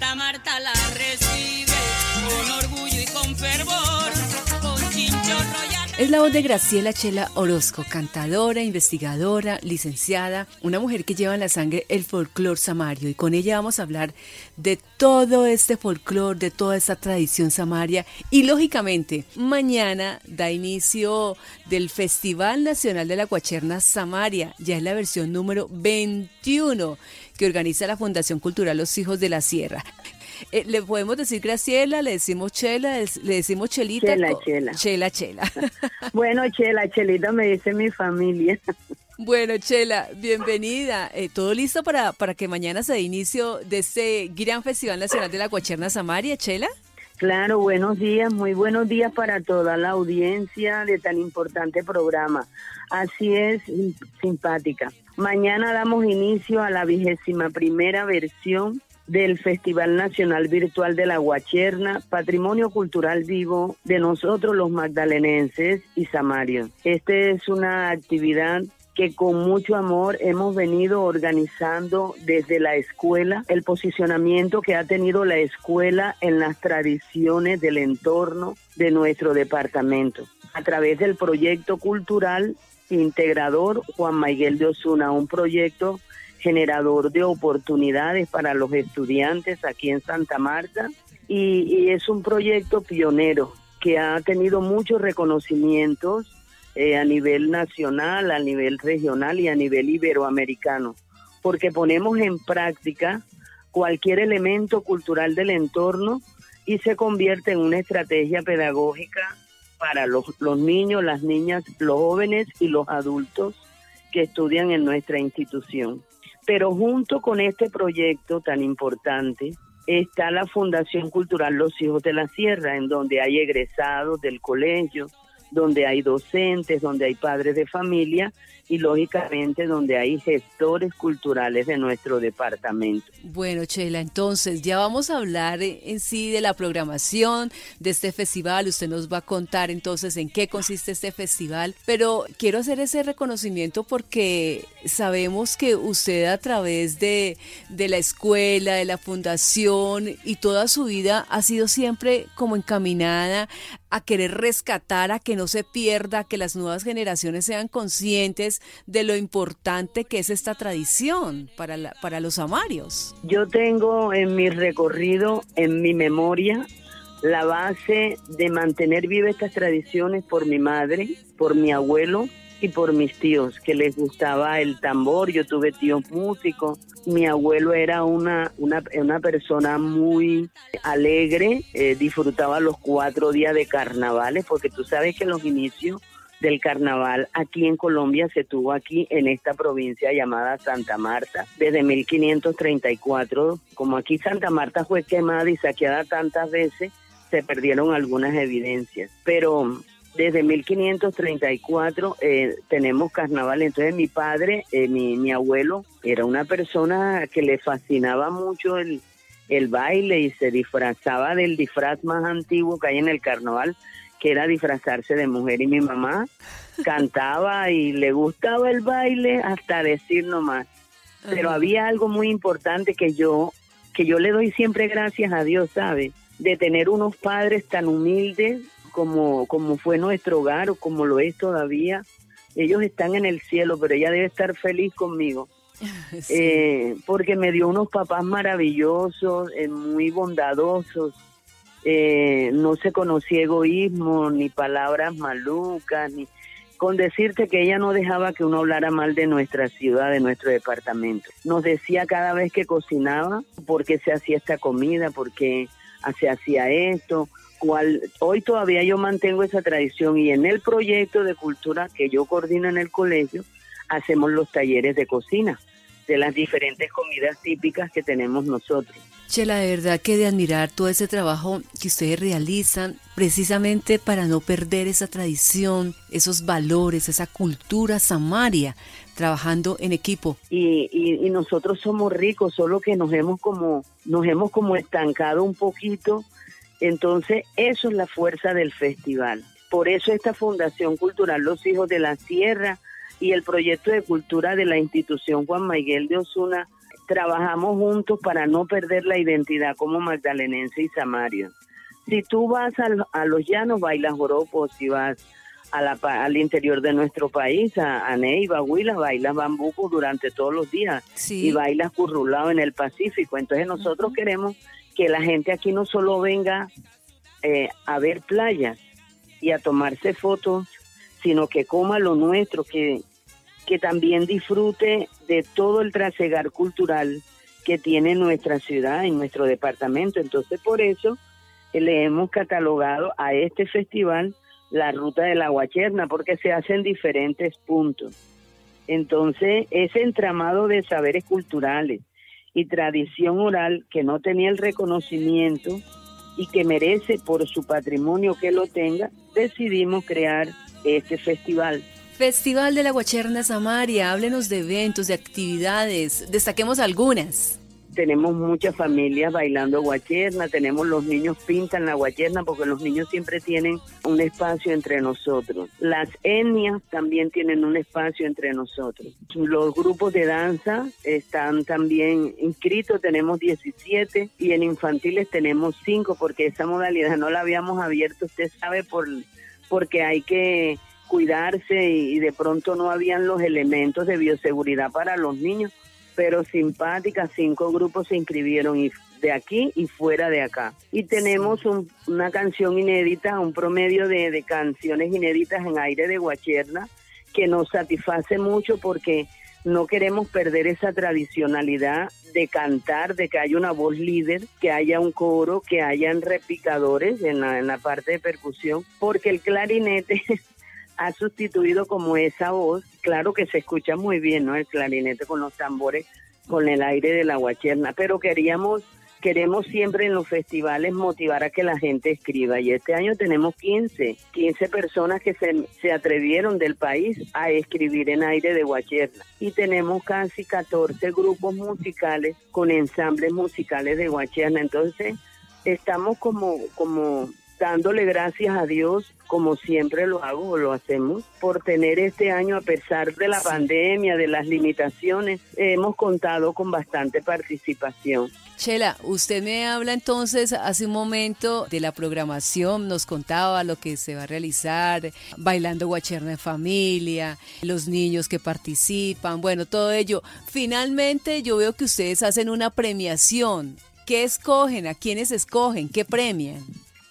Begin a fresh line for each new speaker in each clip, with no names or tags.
Marta la recibe con orgullo y con fervor,
Es la voz de Graciela Chela Orozco, cantadora, investigadora, licenciada, una mujer que lleva en la sangre el folclor samario. Y con ella vamos a hablar de todo este folclor, de toda esta tradición samaria. Y lógicamente mañana da inicio del Festival Nacional de la Cuacherna Samaria, ya es la versión número 21 que organiza la Fundación Cultural Los Hijos de la Sierra. Eh, le podemos decir Graciela, le decimos Chela, le decimos Chelita.
Chela, Chela.
Chela, Chela.
bueno, Chela, Chelita me dice mi familia.
Bueno, Chela, bienvenida. Eh, ¿Todo listo para, para que mañana se dé inicio de este gran Festival Nacional de la Cuacherna Samaria, Chela?
Claro, buenos días, muy buenos días para toda la audiencia de tan importante programa. Así es, simpática. Mañana damos inicio a la vigésima primera versión del Festival Nacional Virtual de la Guacherna, Patrimonio Cultural Vivo de nosotros los magdalenenses y samarios. Esta es una actividad que con mucho amor hemos venido organizando desde la escuela, el posicionamiento que ha tenido la escuela en las tradiciones del entorno de nuestro departamento, a través del proyecto cultural integrador Juan Miguel de Osuna, un proyecto generador de oportunidades para los estudiantes aquí en Santa Marta y, es un proyecto pionero que ha tenido muchos reconocimientos eh, a nivel nacional, a nivel regional y a nivel iberoamericano, porque ponemos en práctica cualquier elemento cultural del entorno y se convierte en una estrategia pedagógica para los, los niños, las niñas, los jóvenes y los adultos que estudian en nuestra institución. Pero junto con este proyecto tan importante está la Fundación Cultural Los Hijos de la Sierra, en donde hay egresados del colegio, donde hay docentes, donde hay padres de familia y lógicamente donde hay gestores culturales de nuestro departamento.
Bueno, Chela, entonces ya vamos a hablar en sí de la programación de este festival. Usted nos va a contar entonces en qué consiste este festival, pero quiero hacer ese reconocimiento porque sabemos que usted a través de, de la escuela, de la fundación y toda su vida ha sido siempre como encaminada a querer rescatar, a que no se pierda, que las nuevas generaciones sean conscientes de lo importante que es esta tradición para, para los amarios.
Yo tengo en mi recorrido, en mi memoria, la base de mantener vivas estas tradiciones por mi madre, por mi abuelo y por mis tíos, que les gustaba el tambor. Yo tuve tíos músicos. Mi abuelo era una, una, una persona muy alegre, eh, disfrutaba los cuatro días de carnavales, porque tú sabes que los inicios del carnaval aquí en Colombia se tuvo aquí en esta provincia llamada Santa Marta desde 1534. Como aquí Santa Marta fue quemada y saqueada tantas veces, se perdieron algunas evidencias. Pero desde 1534 eh, tenemos carnaval. Entonces mi padre, eh, mi, mi abuelo, era una persona que le fascinaba mucho el, el baile y se disfrazaba del disfraz más antiguo que hay en el carnaval, que era disfrazarse de mujer. Y mi mamá cantaba y le gustaba el baile hasta decir nomás. Pero había algo muy importante que yo, que yo le doy siempre gracias a Dios, ¿sabe? De tener unos padres tan humildes como, como fue nuestro hogar o como lo es todavía. Ellos están en el cielo, pero ella debe estar feliz conmigo. Eh, porque me dio unos papás maravillosos, eh, muy bondadosos, eh, no se conocía egoísmo, ni palabras malucas, ni con decirte que ella no dejaba que uno hablara mal de nuestra ciudad, de nuestro departamento. Nos decía cada vez que cocinaba por qué se hacía esta comida, por qué se hacía esto. Cual, hoy todavía yo mantengo esa tradición y en el proyecto de cultura que yo coordino en el colegio, hacemos los talleres de cocina de las diferentes comidas típicas que tenemos nosotros.
Chela, de verdad que de admirar todo ese trabajo que ustedes realizan precisamente para no perder esa tradición, esos valores, esa cultura samaria, trabajando en equipo.
Y, y, nosotros somos ricos, solo que nos hemos como, nos hemos como estancado un poquito. Entonces, eso es la fuerza del festival. Por eso esta Fundación Cultural Los Hijos de la Sierra y el proyecto de cultura de la institución Juan Miguel de Osuna trabajamos juntos para no perder la identidad como magdalenense y samario. Si tú vas a, los llanos, bailas joropo, si vas a la, al interior de nuestro país, a, a Neiva, Huila, bailas bambuco durante todos los días y bailas currulado en el Pacífico. Entonces nosotros queremos que la gente aquí no solo venga eh, a ver playas y a tomarse fotos, sino que coma lo nuestro, que, que también disfrute de todo el trasegar cultural que tiene nuestra ciudad y nuestro departamento. Entonces, por eso le hemos catalogado a este festival la ruta de la Guacherna, porque se hacen diferentes puntos. Entonces, ese entramado de saberes culturales y tradición oral que no tenía el reconocimiento y que merece por su patrimonio que lo tenga, decidimos crear este festival.
Festival de la Guacherna Samaria, háblenos de eventos, de actividades, destaquemos algunas
tenemos muchas familias bailando guacherna, tenemos los niños pintan la guacherna porque los niños siempre tienen un espacio entre nosotros. Las etnias también tienen un espacio entre nosotros. Los grupos de danza están también inscritos, tenemos 17 y en infantiles tenemos 5 porque esa modalidad no la habíamos abierto, usted sabe, por porque hay que cuidarse y de pronto no habían los elementos de bioseguridad para los niños pero simpáticas, cinco grupos se inscribieron y de aquí y fuera de acá. Y tenemos una canción inédita, un promedio de, canciones inéditas en aire de Guacherna que nos satisface mucho porque no queremos perder esa tradicionalidad de cantar, de que haya una voz líder, que haya un coro, que hayan repicadores en la, en la parte de percusión, porque el clarinete ha sustituido como esa voz. Claro que se escucha muy bien, ¿no? El clarinete con los tambores, con el aire de la guacherna, pero queríamos queremos siempre en los festivales motivar a que la gente escriba y este año tenemos 15, 15 personas que se, se atrevieron del país a escribir en aire de Guacherna y tenemos casi 14 grupos musicales con ensambles musicales de Guacherna, entonces estamos como, como dándole gracias a Dios, como siempre lo hago o lo hacemos, por tener este año, a pesar de la pandemia, de las limitaciones, hemos contado con bastante participación.
Chela, usted me habla entonces hace un momento de la programación, nos contaba lo que se va a realizar, bailando guacherna en familia, los niños que participan, bueno, todo ello. Finalmente yo veo que ustedes hacen una premiación. ¿Qué escogen? ¿A quiénes escogen? ¿Qué premian?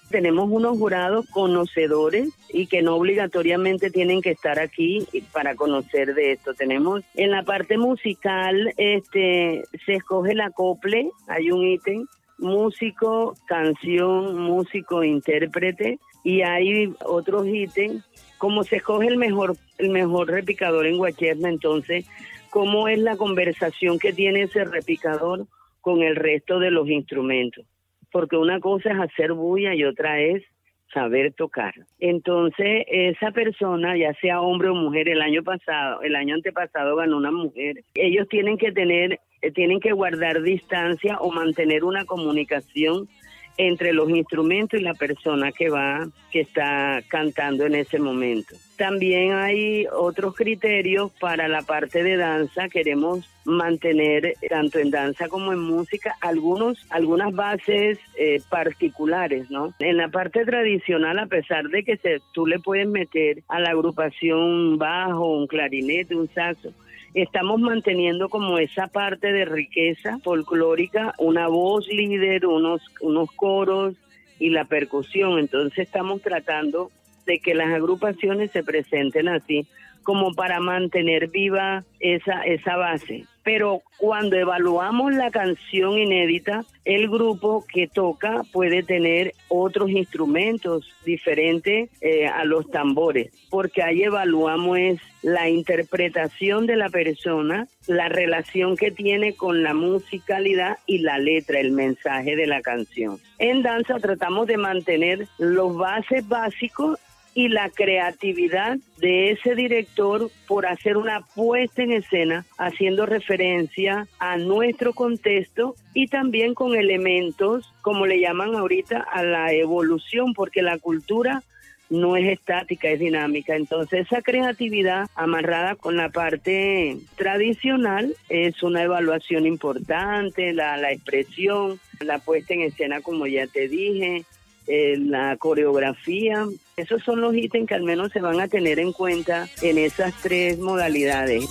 Tenemos unos jurados conocedores y que no obligatoriamente tienen que estar aquí para conocer de esto. Tenemos en la parte musical, este, se escoge el acople, hay un ítem, músico, canción, músico, intérprete, y hay otros ítems, como se escoge el mejor, el mejor repicador en Guacherna, entonces, cómo es la conversación que tiene ese repicador con el resto de los instrumentos porque una cosa es hacer bulla y otra es saber tocar. Entonces, esa persona, ya sea hombre o mujer, el año pasado, el año antepasado ganó una mujer. Ellos tienen que tener, eh, tienen que guardar distancia o mantener una comunicación entre los instrumentos y la persona que va, que está cantando en ese momento. También hay otros criterios para la parte de danza. Queremos mantener tanto en danza como en música algunos algunas bases eh, particulares, ¿no? En la parte tradicional, a pesar de que se, tú le puedes meter a la agrupación un bajo, un clarinete, un saxo, estamos manteniendo como esa parte de riqueza folclórica, una voz líder, unos, unos coros y la percusión. Entonces estamos tratando de que las agrupaciones se presenten así como para mantener viva esa, esa base. Pero cuando evaluamos la canción inédita, el grupo que toca puede tener otros instrumentos diferentes eh, a los tambores, porque ahí evaluamos la interpretación de la persona, la relación que tiene con la musicalidad y la letra, el mensaje de la canción. En danza tratamos de mantener los bases básicos y la creatividad de ese director por hacer una puesta en escena haciendo referencia a nuestro contexto y también con elementos, como le llaman ahorita, a la evolución, porque la cultura no es estática, es dinámica. Entonces esa creatividad amarrada con la parte tradicional es una evaluación importante, la, la expresión, la puesta en escena como ya te dije, eh, la coreografía. Esos son los ítems que al menos se van a tener en cuenta en esas tres modalidades.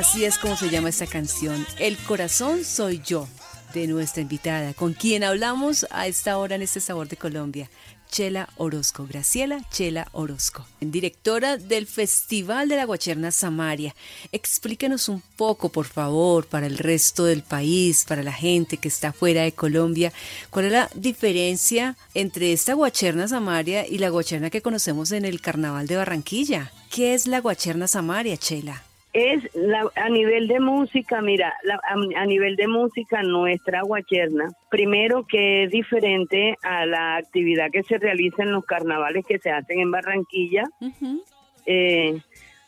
Así es como se llama esta canción, El corazón soy yo, de nuestra invitada, con quien hablamos a esta hora en este Sabor de Colombia, Chela Orozco, Graciela Chela Orozco, directora del Festival de la Guacherna Samaria. Explíquenos un poco, por favor, para el resto del país, para la gente que está fuera de Colombia, cuál es la diferencia entre esta Guacherna Samaria y la Guacherna que conocemos en el Carnaval de Barranquilla. ¿Qué es la Guacherna Samaria, Chela?
Es la, a nivel de música, mira, la- a, a nivel de música nuestra guacherna, primero que es diferente a la actividad que se realiza en los carnavales que se hacen en Barranquilla. Eh,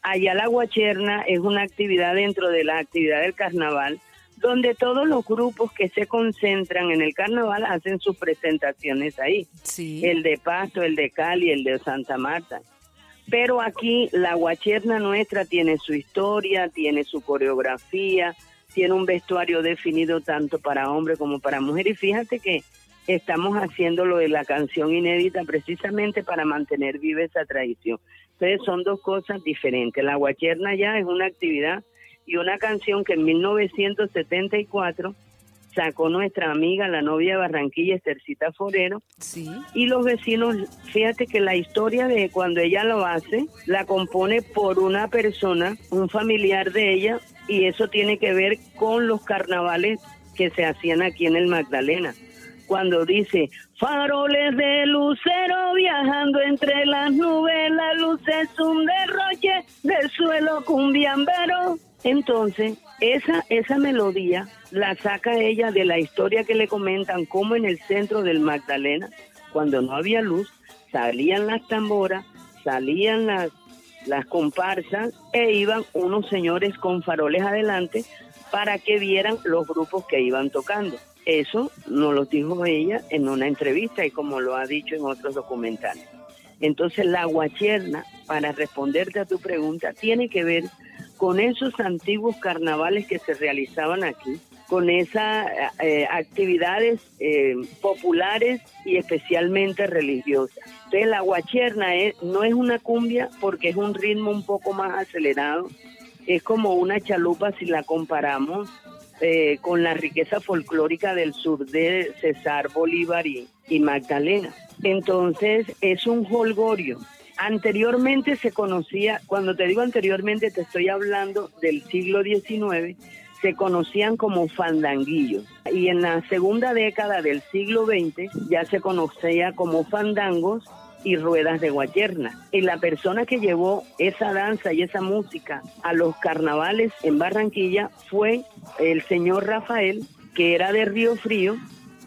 allá la guacherna es una actividad dentro de la actividad del carnaval, donde todos los grupos que se concentran en el carnaval hacen sus presentaciones ahí
Sí.
el de Pasto, el de Cali, el de Santa Marta. Pero aquí la guacherna nuestra tiene su historia, tiene su coreografía, tiene un vestuario definido tanto para hombre como para mujer. Y fíjate que estamos haciendo lo de la canción inédita precisamente para mantener viva esa tradición. Entonces son dos cosas diferentes. La guacherna ya es una actividad y una canción que en 1974 sacó nuestra amiga, la novia de Barranquilla, Estercita Forero,
Sí.
y los vecinos, fíjate que la historia de cuando ella lo hace, la compone por una persona, un familiar de ella, y eso tiene que ver con los carnavales que se hacían aquí en el Magdalena. Cuando dice, faroles de lucero viajando entre las nubes, la luz es un derroche del suelo cumbiambero. Entonces, esa, esa melodía la saca ella de la historia que le comentan, como en el centro del Magdalena, cuando no había luz, salían las tamboras, salían las, las comparsas e iban unos señores con faroles adelante para que vieran los grupos que iban tocando. Eso nos lo dijo ella en una entrevista y como lo ha dicho en otros documentales. Entonces la guacherna, para responderte a tu pregunta, tiene que ver con esos antiguos carnavales que se realizaban aquí, con esas eh, actividades eh, populares y especialmente religiosas. Entonces la guacherna no es una cumbia porque es un ritmo un poco más acelerado, es como una chalupa si la comparamos eh, con la riqueza folclórica del sur de Cesar, Bolívar y, y Magdalena. Entonces es un holgorio. Anteriormente se conocía, cuando te digo anteriormente te estoy hablando del siglo XIX, se conocían como fandanguillos. Y en la segunda década del siglo XX ya se conocía como fandangos y ruedas de guacherna. Y la persona que llevó esa danza y esa música a los carnavales en Barranquilla fue el señor Rafael, que era de Río Frío,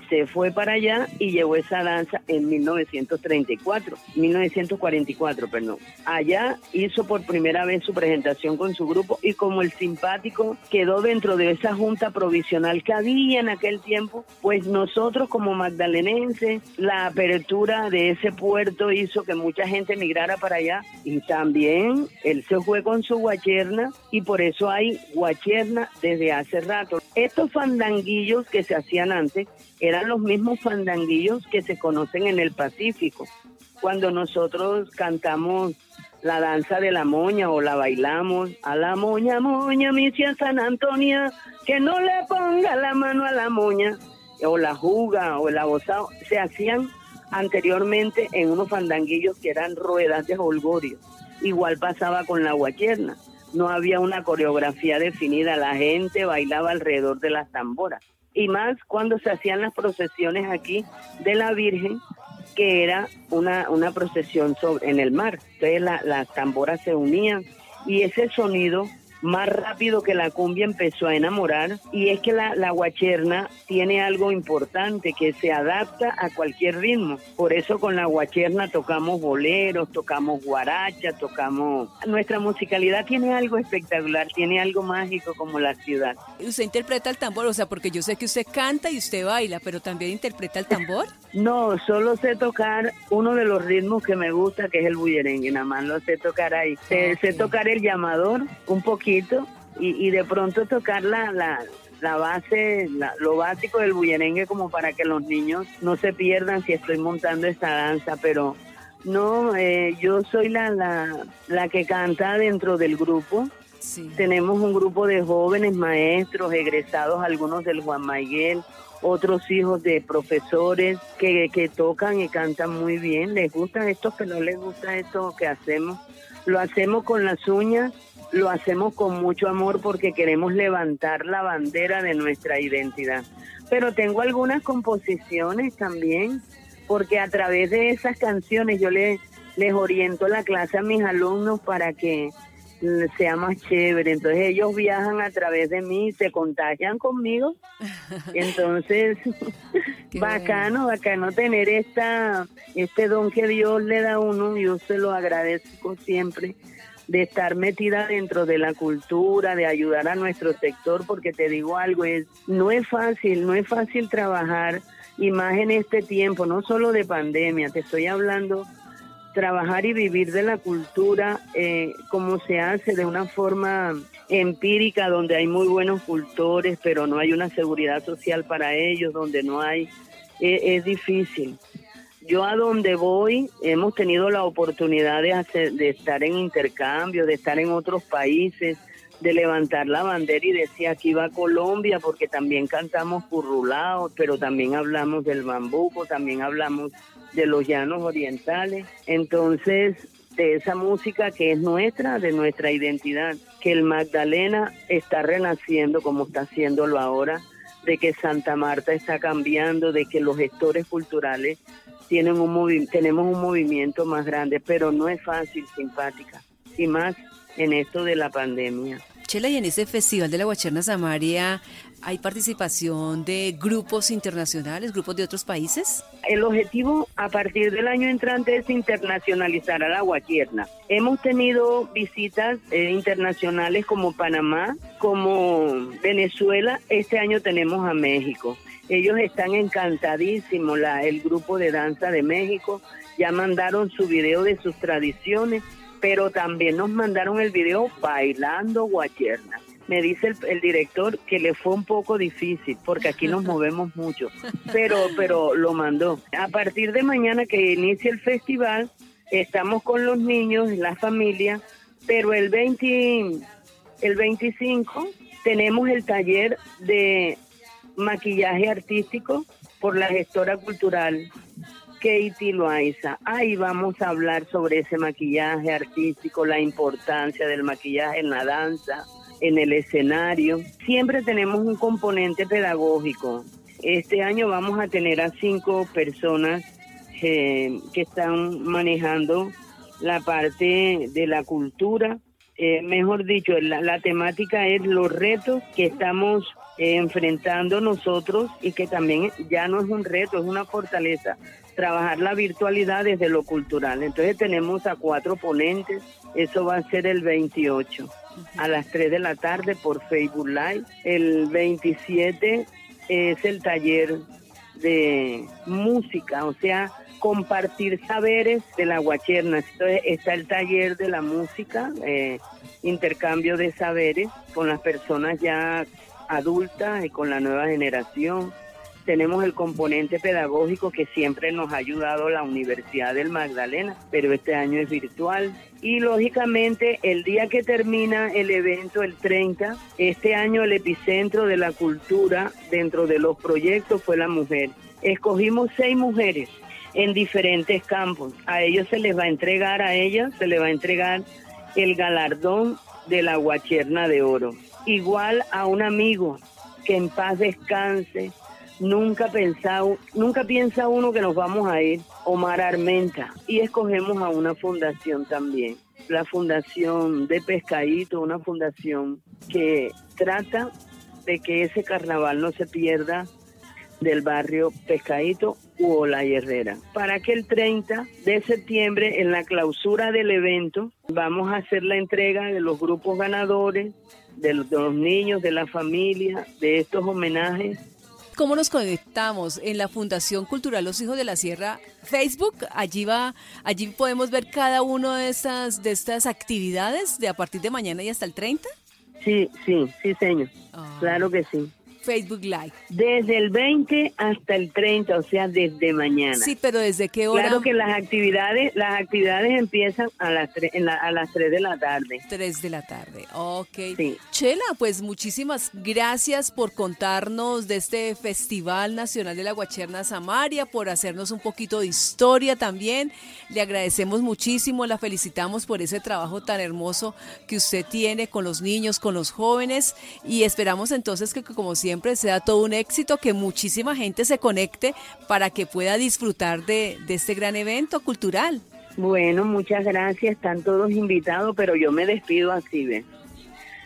se fue para allá y llevó esa danza en 1934, 1944, perdón. Allá hizo por primera vez su presentación con su grupo y como el simpático quedó dentro de esa junta provisional que había en aquel tiempo, pues nosotros como magdalenenses, la apertura de ese puerto hizo que mucha gente migrara para allá y también él se fue con su guacherna y por eso hay guacherna desde hace rato. Estos fandanguillos que se hacían antes eran los mismos fandanguillos que se conocen en el Pacífico. Cuando nosotros cantamos la danza de la moña o la bailamos, a la moña, moña, mi tía San Antonia, que no le ponga la mano a la moña, o la juga o el abosado, se hacían anteriormente en unos fandanguillos que eran ruedas de holgorio. Igual pasaba con la guacherna. No había una coreografía definida, la gente bailaba alrededor de las tamboras. Y más cuando se hacían las procesiones aquí de la Virgen, que era una, una procesión sobre, en el mar. Entonces la- las tamboras se unían y ese sonido más rápido que la cumbia empezó a enamorar y es que la, la guacherna tiene algo importante que se adapta a cualquier ritmo. Por eso con la guacherna tocamos boleros, tocamos guaracha, tocamos... Nuestra musicalidad tiene algo espectacular, tiene algo mágico como la ciudad.
¿Usted interpreta el tambor? O sea, porque yo sé que usted canta y usted baila, pero también interpreta el tambor.
No, solo sé tocar uno de los ritmos que me gusta, que es el bullerengue, nada más lo sé tocar ahí. Sé, sé
Ok.
tocar el llamador un poquito y, y de pronto tocar la, la, la base, la- lo básico del bullerengue como para que los niños no se pierdan si estoy montando esta danza, pero no, eh, yo soy la, la, la que canta dentro del grupo.
Sí.
Tenemos un grupo de jóvenes maestros, egresados, algunos del Juan Miguel, otros hijos de profesores que, que tocan y cantan muy bien. Les gusta esto, pero no les gusta esto que hacemos. Lo hacemos con las uñas, lo hacemos con mucho amor porque queremos levantar la bandera de nuestra identidad. Pero tengo algunas composiciones también, porque a través de esas canciones yo les, les oriento la clase a mis alumnos para que sea más chévere. Entonces ellos viajan a través de mí, se contagian conmigo. Entonces, bacano, bacano tener esta, este don que Dios le da a uno, yo se lo agradezco siempre de estar metida dentro de la cultura, de ayudar a nuestro sector, porque te digo algo, es no es fácil, no es fácil trabajar y más en este tiempo, no solo de pandemia, te estoy hablando trabajar y vivir de la cultura eh, como se hace de una forma empírica donde hay muy buenos cultores pero no hay una seguridad social para ellos donde no hay eh, es difícil. Yo a donde voy hemos tenido la oportunidad de hacer de estar en intercambio de estar en otros países de levantar la bandera y decir aquí va Colombia porque también cantamos currulados pero también hablamos del bambuco también hablamos de los llanos orientales. Entonces, de esa música que es nuestra, de nuestra identidad, que el Magdalena está renaciendo como está haciéndolo ahora, de que Santa Marta está cambiando, de que los gestores culturales tienen un movi- tenemos un movimiento más grande, pero no es fácil, simpática, y más en esto de la pandemia.
Y en ese Festival de la Guacherna Samaria, ¿hay participación de grupos internacionales, grupos de otros países?
El objetivo a partir del año entrante es internacionalizar a la guaquierna. Hemos tenido visitas eh, internacionales como Panamá, como Venezuela. Este año tenemos a México. Ellos están encantadísimos, la, el grupo de danza de México. Ya mandaron su video de sus tradiciones, pero también nos mandaron el video bailando guacherna. Me dice el, el director que le fue un poco difícil porque aquí nos movemos mucho, pero pero lo mandó. A partir de mañana que inicie el festival, estamos con los niños, la familia, pero el 20 el 25 tenemos el taller de maquillaje artístico por la gestora cultural Katie Loaiza. Ahí vamos a hablar sobre ese maquillaje artístico, la importancia del maquillaje en la danza, en el escenario. Siempre tenemos un componente pedagógico. Este año vamos a tener a cinco personas eh, que están manejando la parte de la cultura. Eh, mejor dicho, la, la temática es los retos que estamos eh, enfrentando nosotros y que también ya no es un reto, es una fortaleza trabajar la virtualidad desde lo cultural. Entonces tenemos a cuatro ponentes, eso va a ser el 28 a las 3 de la tarde por Facebook Live. El 27 es el taller de música, o sea, compartir saberes de la guacherna. Entonces está el taller de la música, eh, intercambio de saberes con las personas ya adultas y con la nueva generación tenemos el componente pedagógico que siempre nos ha ayudado la Universidad del Magdalena, pero este año es virtual. Y lógicamente el día que termina el evento, el 30, este año el epicentro de la cultura dentro de los proyectos fue la mujer. Escogimos seis mujeres en diferentes campos. A ellos se les va a entregar, a ellas se les va a entregar el galardón de la Guacherna de Oro. Igual a un amigo que en paz descanse, Nunca pensado, nunca piensa uno que nos vamos a ir. Omar Armenta. Y escogemos a una fundación también. La fundación de Pescadito, una fundación que trata de que ese carnaval no se pierda del barrio Pescadito u La Herrera. Para que el 30 de septiembre, en la clausura del evento, vamos a hacer la entrega de los grupos ganadores, de los, de los niños, de la familia, de estos homenajes
¿Cómo nos conectamos? En la Fundación Cultural Los Hijos de la Sierra, Facebook, allí va, allí podemos ver cada una de estas, de estas actividades de a partir de mañana y hasta el 30.
Sí, sí, sí, señor.
Ah.
Claro que sí.
Facebook Live.
Desde el 20 hasta el 30, o sea, desde mañana.
Sí, pero ¿desde qué hora?
Claro que las actividades, las actividades empiezan a las tre- en la- a las 3 de la tarde.
3 de la tarde. Ok.
Sí.
Chela, pues muchísimas gracias por contarnos de este Festival Nacional de la Guacherna Samaria, por hacernos un poquito de historia también. Le agradecemos muchísimo, la felicitamos por ese trabajo tan hermoso que usted tiene con los niños, con los jóvenes y esperamos entonces que como siempre sea todo un éxito, que muchísima gente se conecte para que pueda disfrutar de, este gran evento cultural.
Bueno, muchas gracias, están todos invitados, pero yo me despido así, ¿ves?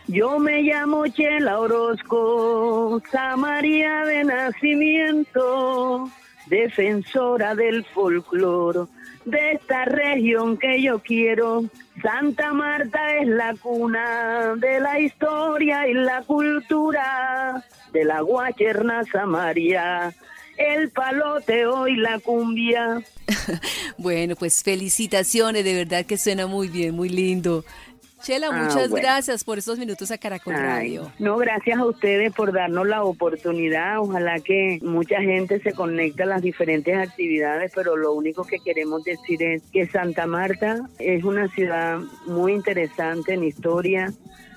Yo me llamo Chela Orozco, Samaria de nacimiento, defensora del folclore de esta región que yo quiero. Santa Marta es la cuna de la historia y la cultura de la guacherna Samaria, el paloteo y la cumbia.
Bueno, pues felicitaciones, de verdad que suena muy bien, muy lindo. Chela,
Ah,
muchas
bueno.
gracias por estos minutos a Caracol
Ay,
Radio.
no, gracias a ustedes por darnos la oportunidad. Ojalá que mucha gente se conecte a las diferentes actividades, pero lo único que queremos decir es que Santa Marta es una ciudad muy interesante en historia,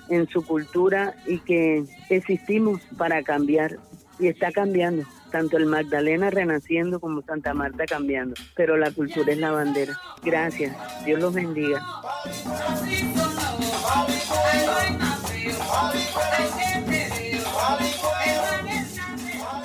en su cultura y que existimos para cambiar y está cambiando. Tanto el Magdalena renaciendo como Santa Marta cambiando, pero la cultura es la bandera. Gracias, Dios los bendiga.